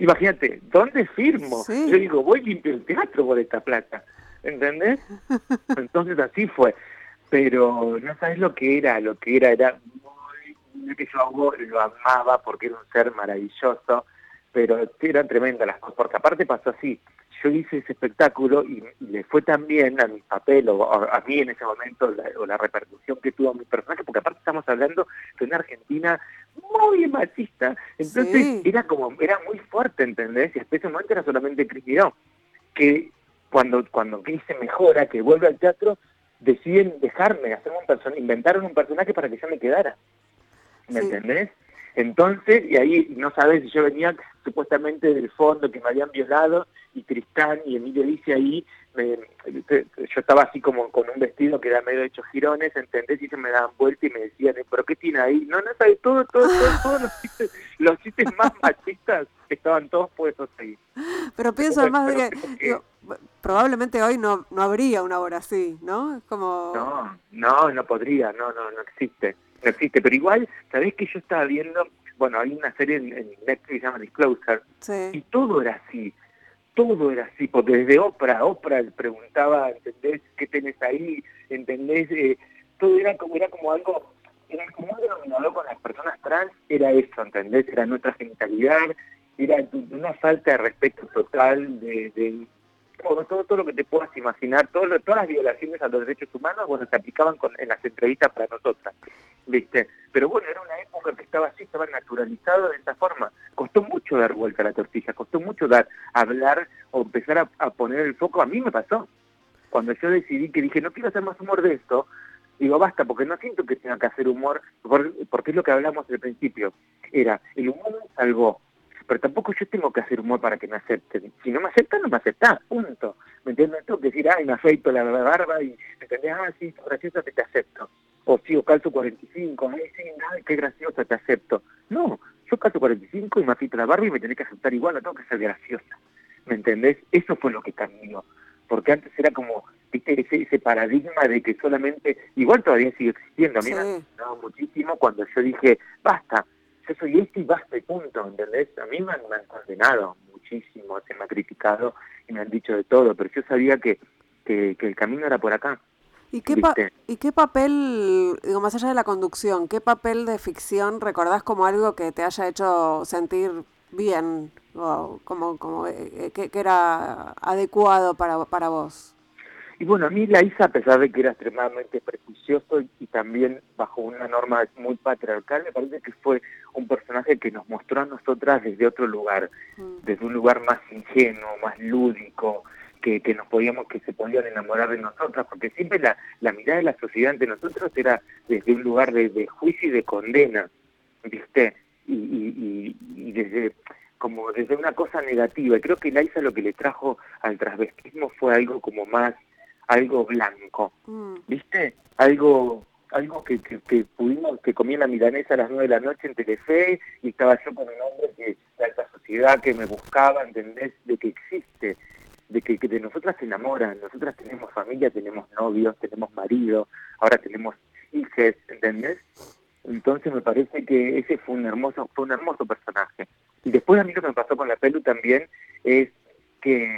Imagínate, ¿dónde firmo? Yo digo, voy limpio el teatro por esta plata. ¿Entendés? Entonces así fue. Pero no sabes lo que era, lo que era, era muy, que yo lo amaba porque era un ser maravilloso, pero eran tremendas las cosas, porque aparte pasó así, yo hice ese espectáculo y, le fue tan bien a mi papel o a, mí en ese momento la, o la repercusión que tuvo mi personaje, porque aparte estamos hablando de una Argentina muy machista, entonces era como, era muy fuerte, ¿entendés? Y especialmente era solamente Cris que cuando, cuando Cris se mejora, que vuelve al teatro, deciden dejarme, hacer un personaje, inventaron un personaje para que yo me quedara, ¿me entendés? Entonces, y ahí no sabes si yo venía supuestamente del fondo que me habían violado y Tristán y Emilio dice ahí, yo estaba así como con un vestido que era medio hecho girones, ¿entendés? Y se me daban vuelta y me decían, ¿pero qué tiene ahí? No, no, sabes, todo, todo, todo, todos los chistes, los chistes más machistas estaban todos puestos ahí. Pero pienso además de que, probablemente hoy no, no habría una hora así, ¿no? como... No, no, no podría, no, no, no existe no existe, pero igual, ¿sabés que yo estaba viendo? Bueno, hay una serie en, Netflix que se llama Disclosure, y todo era así, todo era así, porque desde Oprah, Oprah preguntaba, ¿entendés? ¿Qué tenés ahí? ¿Entendés? Eh, todo era como, era como algo, era como un denominador con las personas trans, era eso, ¿entendés? Era nuestra genitalidad, era una falta de respeto total de todo, todo lo que te puedas imaginar, todo, todas las violaciones a los derechos humanos, bueno, se aplicaban en las entrevistas para nosotras, ¿viste? Pero bueno, era una época que estaba así, estaba naturalizado de esa forma. Costó mucho dar vuelta a la tortilla, costó mucho dar, hablar o empezar a, poner el foco. A mí me pasó. Cuando yo decidí que dije, no quiero hacer más humor de esto, digo, basta, porque no siento que tenga que hacer humor, porque es lo que hablamos al principio. Era, el humor salvó, pero tampoco yo tengo que hacer humor para que me acepten. Si no me aceptan, no me aceptan, punto. ¿Me entiendes? tengo que decir, ay, me afeito la barba y, ¿me entendés? Ah, sí, graciosa, te, te acepto. O sí, o calzo 45, ay, sí, ay, qué graciosa, te acepto. No, caso 45 y me afito la barba y me tenés que aceptar igual, no tengo que ser graciosa. ¿Me entendés? Eso fue lo que cambió. Porque antes era como, viste, ese, ese paradigma de que solamente, igual todavía sigue existiendo. A mí me ha muchísimo cuando yo dije, basta, yo soy este y basta y punto, ¿entendés? A mí me han, condenado muchísimo, se me ha criticado y me han dicho de todo, pero yo sabía que, que, el camino era por acá. ¿Y qué, ¿Y qué papel, digo, más allá de la conducción, qué papel de ficción recordás como algo que te haya hecho sentir bien, o como, como eh, que, era adecuado para, para vos? Y bueno, a mí la hice a pesar de que era extremadamente prejuicioso y, también bajo una norma muy patriarcal, me parece que fue un personaje que nos mostró a nosotras desde otro lugar, mm. desde un lugar más ingenuo, más lúdico, que, que nos podíamos, que se podían enamorar de nosotras, porque siempre la, la mirada de la sociedad ante nosotros era desde un lugar de, juicio y de condena, ¿viste? Y, y, y, desde como desde una cosa negativa. Y creo que Laisa lo que le trajo al transvestismo fue algo como más algo blanco, mm. ¿viste? Algo algo que, que, pudimos, que comí en la milanesa a las nueve de la noche en Telefe y estaba yo con un hombre que, de alta sociedad que me buscaba, ¿entendés? De que existe, de que, de nosotras se enamoran, nosotras tenemos familia, tenemos novios, tenemos marido, ahora tenemos hijas, ¿entendés? Entonces me parece que ese fue un hermoso, fue un hermoso personaje. Y después a mí lo que me pasó con la pelu también es que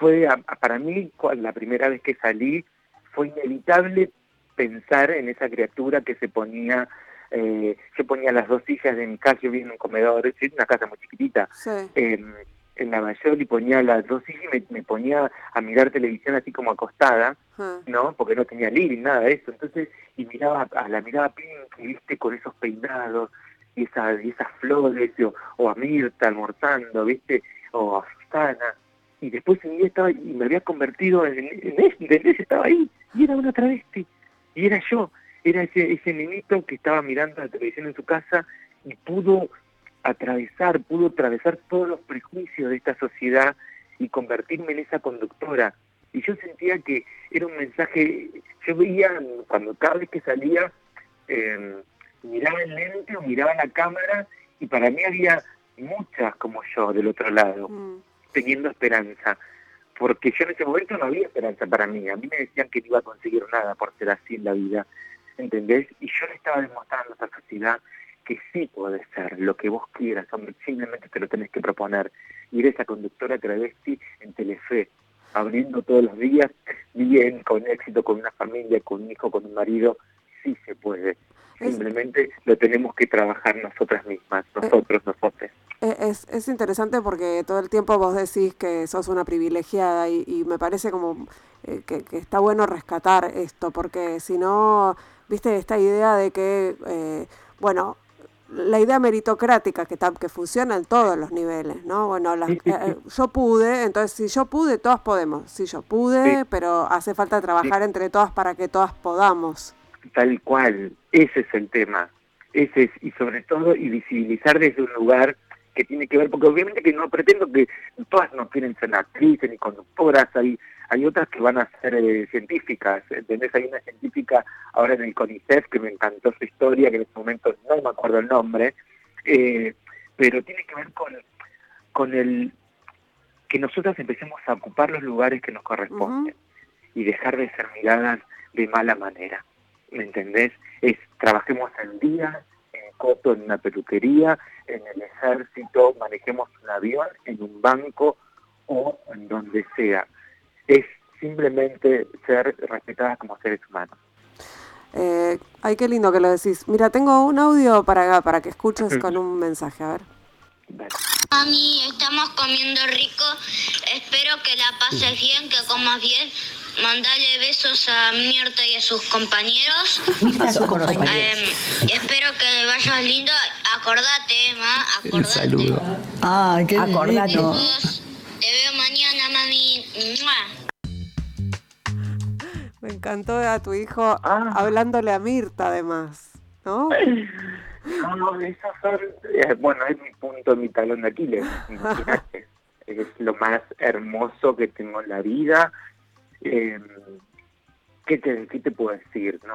fue para mí la primera vez que salí fue inevitable pensar en esa criatura que se ponía eh, yo ponía las dos sillas de mi casa, yo vivía en un comedor, es una casa muy chiquitita, em, en la mayor y ponía las dos sillas y me, ponía a mirar televisión así como acostada, ¿no? Porque no tenía living, nada de eso. Entonces, y miraba, a la miraba Pink, viste, con esos peinados y, esa, y esas flores, o, a Mirta almorzando, viste, o a Susana y después un día estaba y me había convertido en, en, ese, estaba ahí y era una travesti y era yo era ese ese niñito que estaba mirando la televisión en su casa y pudo atravesar pudo atravesar todos los prejuicios de esta sociedad y convertirme en esa conductora. Y yo sentía que era un mensaje yo veía cuando cada vez que salía em, miraba el lente o miraba la cámara y para mí había muchas como yo del otro lado. Mm teniendo esperanza, porque yo en ese momento no había esperanza para mí, a mí me decían que no iba a conseguir nada por ser así en la vida, ¿entendés? Y yo le estaba demostrando a esta sociedad que sí puede ser lo que vos quieras, hombre, simplemente te lo tenés que proponer. Ir esa conductora travesti en Telefe, abriendo todos los días, bien, con éxito, con una familia, con un hijo, con un marido, sí se puede. Simplemente lo tenemos que trabajar nosotras mismas, eh, nosotros, nosotros. Eh, es, es interesante porque todo el tiempo vos decís que sos una privilegiada y, me parece como eh, que, está bueno rescatar esto, porque si no, viste, esta idea de que, bueno, la idea meritocrática que, que funciona en todos los niveles, ¿no? Bueno, yo pude, entonces si yo pude, todos podemos. Si yo pude, pero hace falta trabajar entre todas para que todas podamos. Tal cual, ese es el tema. Ese es, y sobre todo, y visibilizar desde un lugar que tiene que ver, porque obviamente que no pretendo que todas no quieren ser actrices ni conductoras, hay, hay otras que van a ser eh, científicas, ¿entendés? Hay una científica ahora en el CONICET que me encantó su historia, que en este momento no me acuerdo el nombre, eh, pero tiene que ver con, con el que nosotras empecemos a ocupar los lugares que nos corresponden y dejar de ser miradas de mala manera. ¿me entendés? Es trabajemos al día, coto, en una peluquería, en el ejército, manejemos un avión, en un banco o en donde sea. Es simplemente ser respetadas como seres humanos. Eh, ay, qué lindo que lo decís. Mira, tengo un audio para, para que escuches con un mensaje, a ver. Mami, estamos comiendo rico. Espero que la pases bien, que comas bien. Mandale besos a Mirta y a sus compañeros. Eh, lindo. Acordate, ma. Acordate. Un saludo. Ah, qué Acordate. Te veo mañana, mami. Me encantó a tu hijo ah. hablándole a Mirta, además. ¿No? No, esas son, eh, bueno, es mi punto, mi talón de Aquiles. es lo más hermoso que tengo en la vida eh, ¿qué, te, ¿Qué te puedo decir? no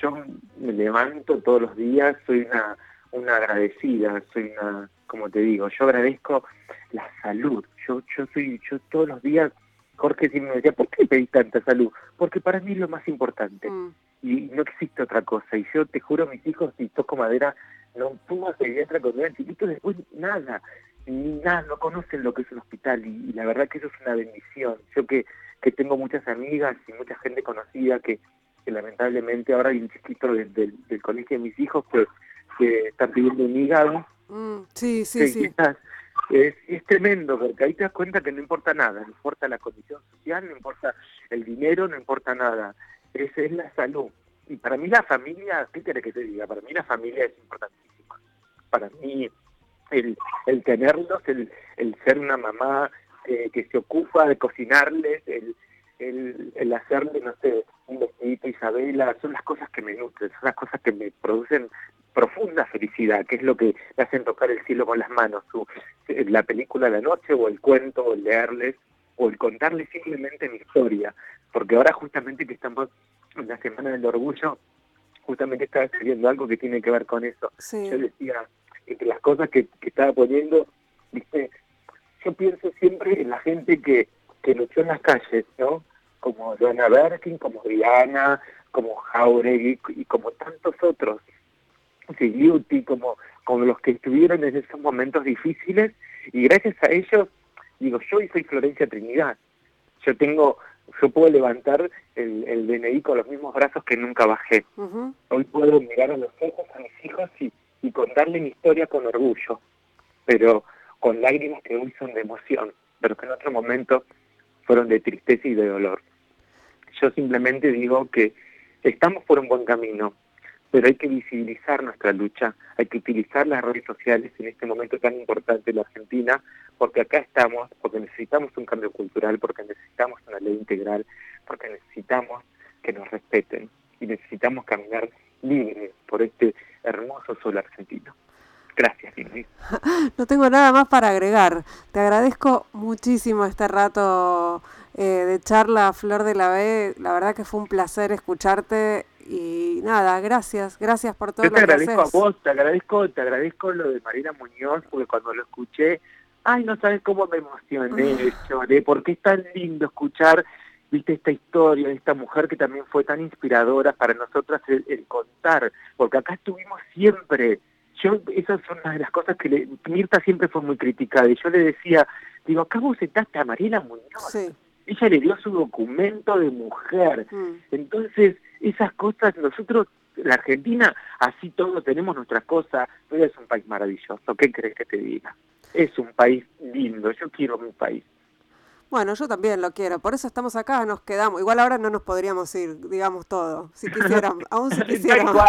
Yo me levanto todos los días, soy una, una agradecida, soy una, como te digo, yo agradezco la salud. Yo, yo soy, yo todos los días, Jorge siempre me decía, ¿por qué pedís tanta salud? Porque para mí es lo más importante. Mm. Y no existe otra cosa. Y yo te juro, mis hijos, si toco madera, no fumo pediatra cuando eran chiquitos, después nada, ni nada, no conocen lo que es un hospital. Y, y la verdad que eso es una bendición. Yo que, que tengo muchas amigas y mucha gente conocida que, que lamentablemente ahora hay un chiquito de- del- del colegio de mis hijos que, que están pidiendo un hígado Mm, sí, sí, que sí. quizás es, es tremendo, porque ahí te das cuenta que no importa nada, no importa la condición social, no importa el dinero, no importa nada, es, es la salud. Y para mí la familia, ¿qué querés que te diga? Para mí la familia es importantísima. Para mí el, el tenerlos, el, el ser una mamá eh, que se ocupa de cocinarles, el, el, el hacerle, no sé, un vestidito a Isabela, son las cosas que me nutren, son las cosas que me producen profunda felicidad, que es lo que le hacen tocar el cielo con las manos, su, eh, la película de la noche o el cuento o el leerles o el contarles simplemente mi historia, porque ahora justamente que estamos en la Semana del Orgullo, justamente estaba escribiendo algo que tiene que ver con eso. Sí. Yo decía, entre las cosas que, que estaba poniendo, dice, yo pienso siempre en la gente que, que luchó en las calles, ¿no? Como Joana Berkin, como Diana, como Jauregui y como tantos otros, Sigliuti, como, como los que estuvieron en esos momentos difíciles, y gracias a ellos, digo, yo hoy soy Florencia Trinidad. Yo tengo, yo puedo levantar el, el DNI con los mismos brazos que nunca bajé. Hoy puedo mirar a los ojos a mis hijos y, y contarle mi historia con orgullo, pero con lágrimas que hoy son de emoción, pero que en otro momento fueron de tristeza y de dolor. Yo simplemente digo que estamos por un buen camino, pero hay que visibilizar nuestra lucha, hay que utilizar las redes sociales en este momento tan importante en la Argentina, porque acá estamos, porque necesitamos un cambio cultural, porque necesitamos una ley integral, porque necesitamos que nos respeten y necesitamos caminar libres por este hermoso sol argentino. Gracias, Ingrid. No tengo nada más para agregar. Te agradezco muchísimo este rato eh, de charla, Flor de la B. La verdad que fue un placer escucharte y nada, gracias, gracias por todo Yo lo te que agradezco haces. a vos, te agradezco, te agradezco lo de Marina Muñoz, porque cuando lo escuché, ay, no sabes cómo me emocioné, lloré, porque es tan lindo escuchar, viste, esta historia de esta mujer que también fue tan inspiradora para nosotras el, el contar, porque acá estuvimos siempre. Yo, esas son una de las cosas que le, Mirta siempre fue muy criticada, y yo le decía, digo, acá vos sentaste a Mariela Muñoz, Sí. ella le dio su documento de mujer, mm. entonces, esas cosas, nosotros, la Argentina, así todos tenemos nuestras cosas, pero es un país maravilloso, ¿qué crees que te diga? Es un país lindo, yo quiero mi país. Bueno, yo también lo quiero, por eso estamos acá, nos quedamos. Igual ahora no nos podríamos ir, digamos todo, si quisiéramos, aún si quisiéramos. ¿no?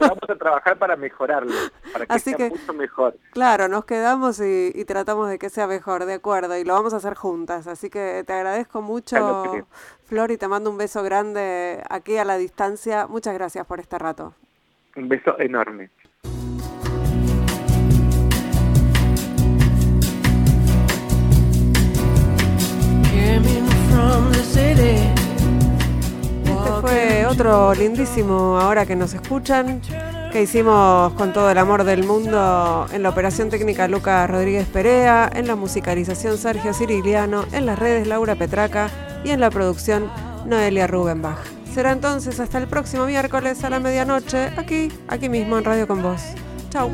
vamos a trabajar para mejorarlo, para que Así sea que- mucho mejor. Claro, nos quedamos y, y tratamos de que sea mejor, de acuerdo, y lo vamos a hacer juntas. Así que te agradezco mucho. Flor, y te mando un beso grande aquí a la distancia. Muchas gracias por este rato. Un beso enorme. Este fue otro lindísimo ahora que nos escuchan, que hicimos con todo el amor del mundo en la operación técnica Lucas Rodríguez Perea, en la musicalización Sergio Cirigliano, en las redes Laura Petraca y en la producción Noelia Rubenbach. Será entonces hasta el próximo miércoles a la medianoche, aquí, aquí mismo en Radio con Vos. Chau.